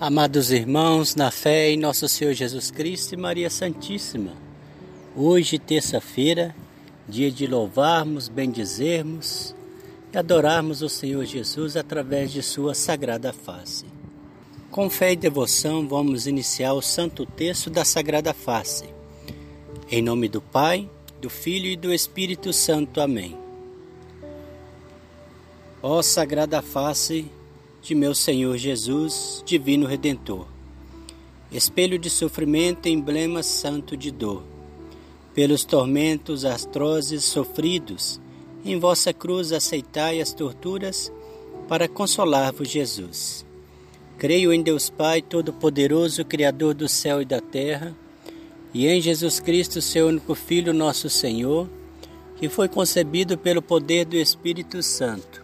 Amados irmãos, na fé em nosso Senhor Jesus Cristo e Maria Santíssima, hoje, terça-feira, dia de louvarmos, bendizermos e adorarmos o Senhor Jesus através de Sua sagrada face. Com fé e devoção, vamos iniciar o santo texto da sagrada face. Em nome do Pai, do Filho e do Espírito Santo. Amém. Ó sagrada face, de meu Senhor Jesus, Divino Redentor. Espelho de sofrimento, emblema santo de dor. Pelos tormentos atrozes sofridos, em vossa cruz aceitai as torturas, para consolar-vos, Jesus. Creio em Deus Pai Todo-Poderoso, Criador do céu e da terra, e em Jesus Cristo, seu único Filho, nosso Senhor, que foi concebido pelo poder do Espírito Santo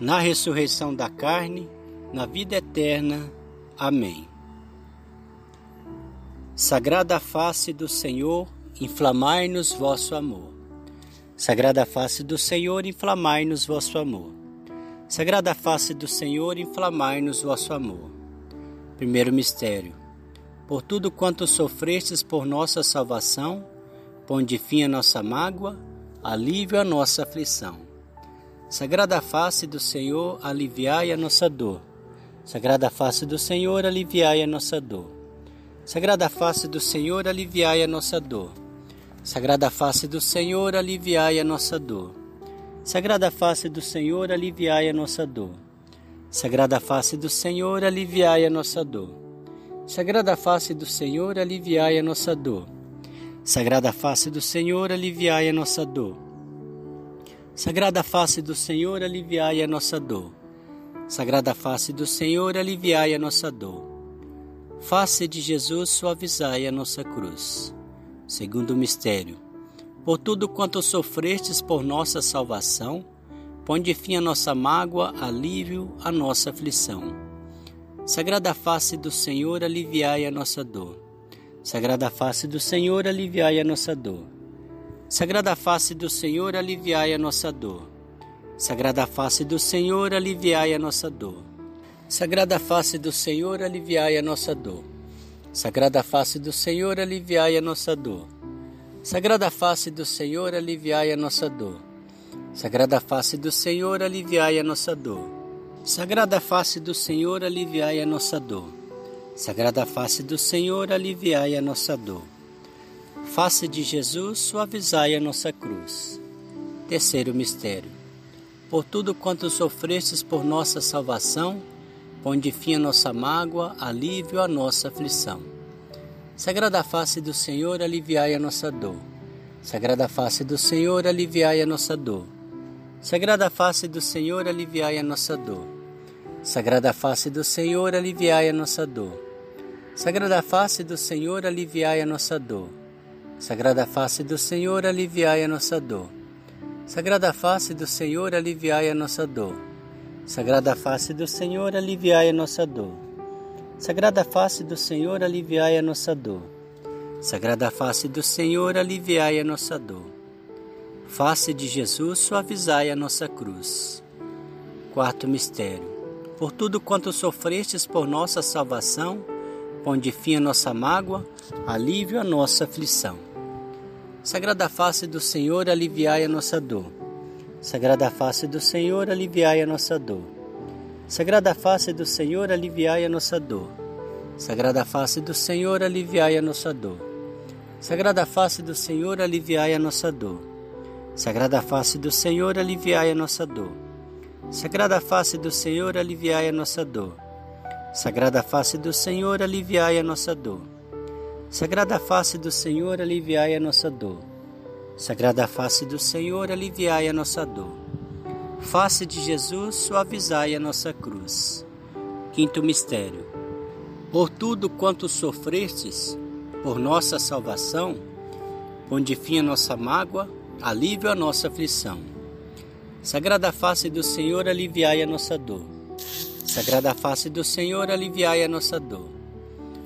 na ressurreição da carne, na vida eterna. Amém. Sagrada face do Senhor, inflamai-nos vosso amor. Sagrada face do Senhor, inflamai-nos vosso amor. Sagrada face do Senhor, inflamai-nos vosso amor. Primeiro mistério. Por tudo quanto sofrestes por nossa salvação, ponde fim a nossa mágoa, alívio a nossa aflição. Sagrada face do Senhor, aliviai a nossa dor. Sagrada face do Senhor, aliviai a nossa dor. Sagrada face do Senhor, aliviai a nossa dor. Sagrada face do Senhor, aliviai a nossa dor. Sagrada face do Senhor, aliviai a nossa dor. Sagrada face do Senhor, aliviai a nossa dor. Sagrada face do Senhor, aliviai a nossa dor. Sagrada face do Senhor, aliviai a nossa dor. Sagrada face do Senhor, aliviai a nossa dor. Sagrada face do Senhor, aliviai a nossa dor. Face de Jesus, suavizai a nossa cruz. Segundo mistério. Por tudo quanto sofrestes por nossa salvação, ponde fim a nossa mágoa, alívio a nossa aflição. Sagrada face do Senhor, aliviai a nossa dor. Sagrada face do Senhor, aliviai a nossa dor. Sagrada face do Senhor, aliviai a nossa dor. Sagrada face do Senhor, aliviai a nossa dor. Sagrada face do Senhor, aliviai a nossa dor. Sagrada face do Senhor, aliviai a nossa dor. Sagrada face do Senhor, aliviai a nossa dor. Sagrada face do Senhor, aliviai a nossa dor. Sagrada face do Senhor, aliviai a nossa dor. Sagrada face do Senhor, aliviai a nossa dor. Face de Jesus, suavizai a nossa cruz. Terceiro mistério. Por tudo quanto sofrestes por nossa salvação, ponde fim a nossa mágoa, alívio a nossa aflição. Sagrada face do Senhor, aliviai a nossa dor. Sagrada face do Senhor, aliviai a nossa dor. Sagrada face do Senhor, aliviai a nossa dor. Sagrada face do Senhor, aliviai a nossa dor. Sagrada face do Senhor, aliviai a nossa dor. Sagrada face do Senhor, aliviai a nossa dor. Sagrada face do Senhor, aliviai a nossa dor. Sagrada face do Senhor, aliviai a nossa dor. Sagrada face do Senhor, aliviai a nossa dor. Sagrada face do Senhor, aliviai a nossa dor. Face de Jesus, suavizai a nossa cruz. Quarto mistério. Por tudo quanto sofrestes por nossa salvação, ponde fim a nossa mágoa, alívio a nossa aflição. Sagrada face do Senhor, aliviai a nossa dor. Sagrada face do Senhor, aliviai a nossa dor. Sagrada face do Senhor, aliviai a nossa dor. Sagrada face do Senhor, aliviai a nossa dor. Sagrada face do Senhor, aliviai a nossa dor. Sagrada face do Senhor, aliviai a nossa dor. Sagrada face do Senhor, aliviai a nossa dor. Sagrada face do Senhor, aliviai a nossa dor. Sagrada face do Senhor, aliviai a nossa dor. Sagrada face do Senhor, aliviai a nossa dor. Face de Jesus, suavizai a nossa cruz. Quinto mistério. Por tudo quanto sofrestes, por nossa salvação, onde fim a nossa mágoa, alívio a nossa aflição. Sagrada face do Senhor, aliviai a nossa dor. Sagrada face do Senhor, aliviai a nossa dor.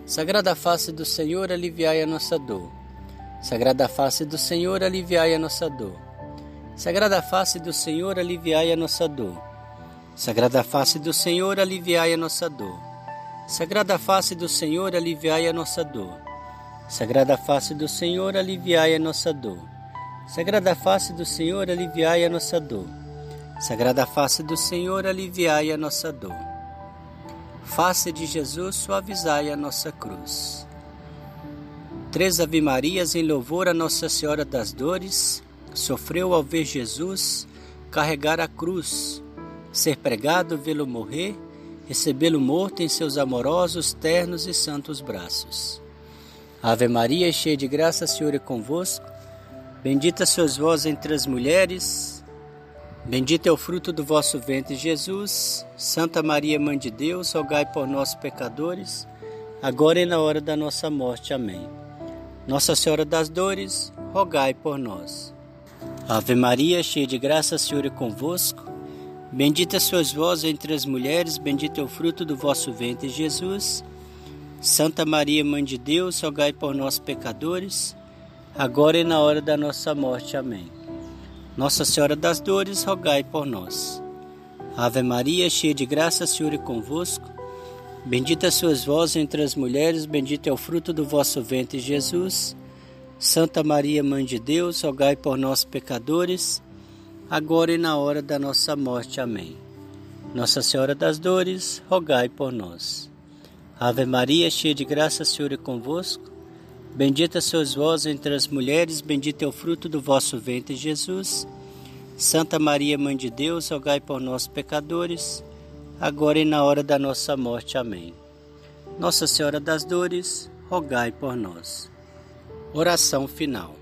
Sagrada face do Senhor, aliviai a nossa dor. Sagrada face do Senhor, aliviai a nossa dor. Sagrada face do Senhor, aliviai a nossa dor. Sagrada face do Senhor, aliviai a nossa dor. Sagrada face do Senhor, aliviai a nossa dor. Sagrada face do Senhor, aliviai a nossa dor. Sagrada face do Senhor, aliviai a nossa dor. Sagrada face do Senhor, aliviai a nossa dor. Face de Jesus, suavizai a nossa cruz. Três Ave Marias em louvor a Nossa Senhora das Dores, sofreu ao ver Jesus carregar a cruz, ser pregado, vê-lo morrer, recebê-lo morto em seus amorosos, ternos e santos braços. Ave Maria, cheia de graça, Senhor é convosco. Bendita sois vós entre as mulheres. Bendito é o fruto do vosso ventre, Jesus. Santa Maria, Mãe de Deus, rogai por nós, pecadores, agora e na hora da nossa morte. Amém. Nossa Senhora das Dores, rogai por nós. Ave Maria, cheia de graça, o Senhor é convosco. Bendita sois vós entre as mulheres, bendito é o fruto do vosso ventre, Jesus. Santa Maria, Mãe de Deus, rogai por nós pecadores, agora e na hora da nossa morte. Amém. Nossa Senhora das Dores, rogai por nós. Ave Maria, cheia de graça, Senhor é convosco. Bendita sois vós entre as mulheres, bendito é o fruto do vosso ventre, Jesus. Santa Maria, Mãe de Deus, rogai por nós pecadores, agora e na hora da nossa morte. Amém. Nossa Senhora das Dores, rogai por nós. Ave Maria, cheia de graça, Senhor é convosco. Bendita sois vós entre as mulheres, bendito é o fruto do vosso ventre, Jesus. Santa Maria, Mãe de Deus, rogai por nós, pecadores, agora e na hora da nossa morte. Amém. Nossa Senhora das Dores, rogai por nós. Oração final.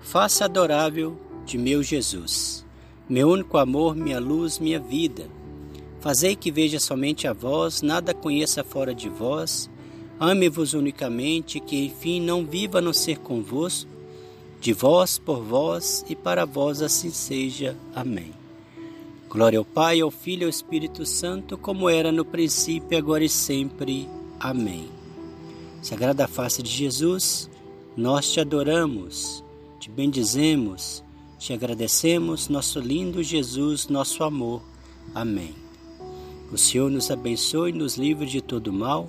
Faça adorável de meu Jesus, meu único amor, minha luz, minha vida Fazei que veja somente a vós, nada conheça fora de vós. Ame-vos unicamente, que enfim não viva a não ser convosco. De vós, por vós e para vós assim seja. Amém. Glória ao Pai, ao Filho e ao Espírito Santo, como era no princípio, agora e sempre. Amém. Sagrada face de Jesus, nós te adoramos, te bendizemos, te agradecemos, nosso lindo Jesus, nosso amor. Amém. O Senhor nos abençoe, nos livre de todo mal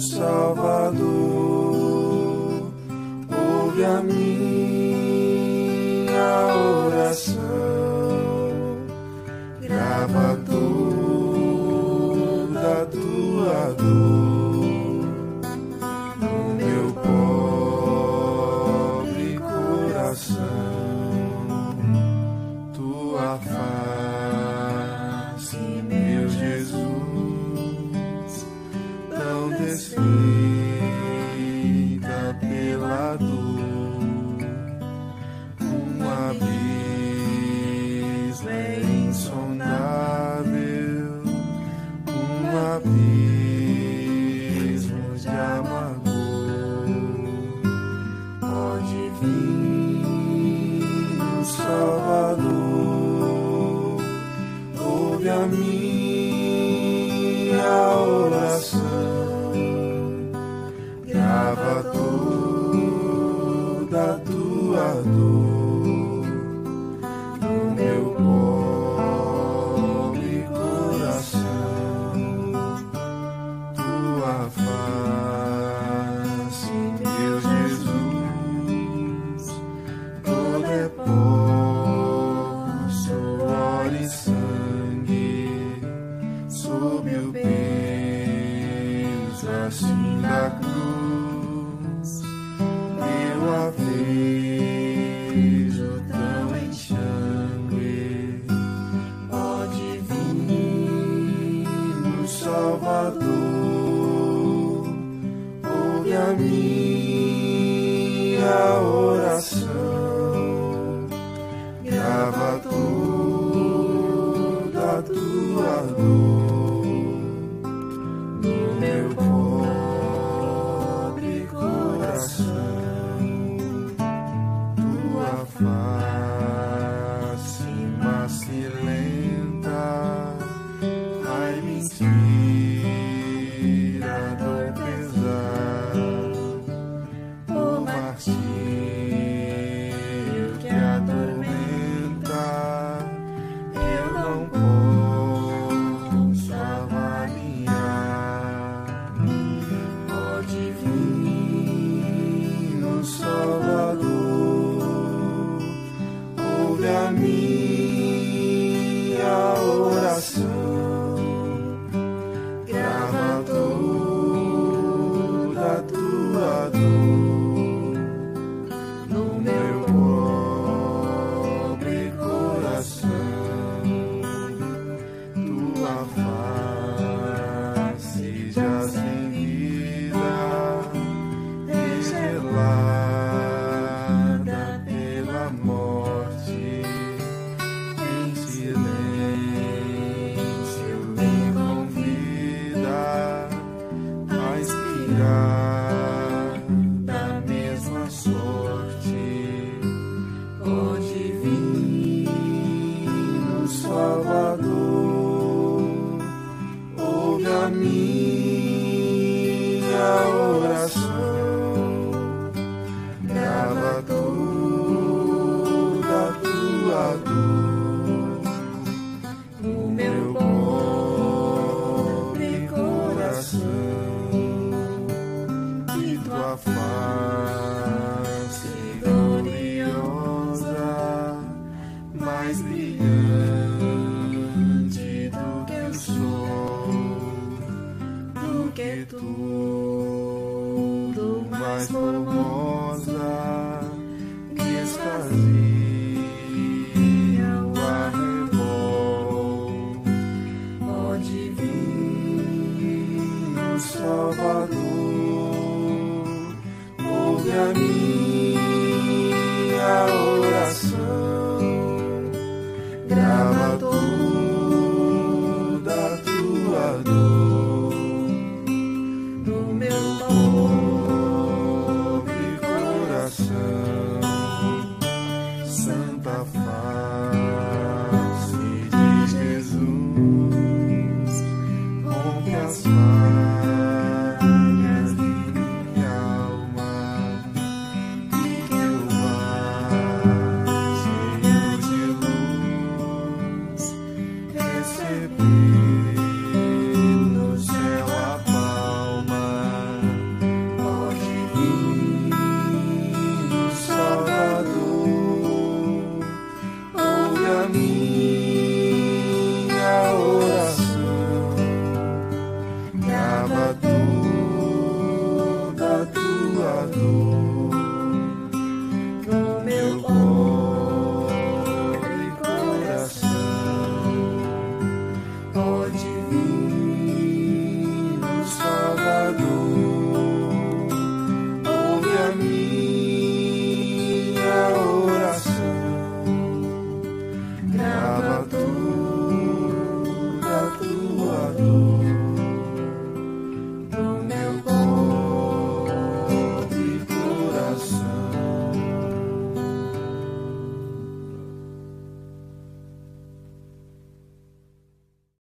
Salvador, ouve a mim. Yes. así la cruz. toda mi oración. tudo, mais.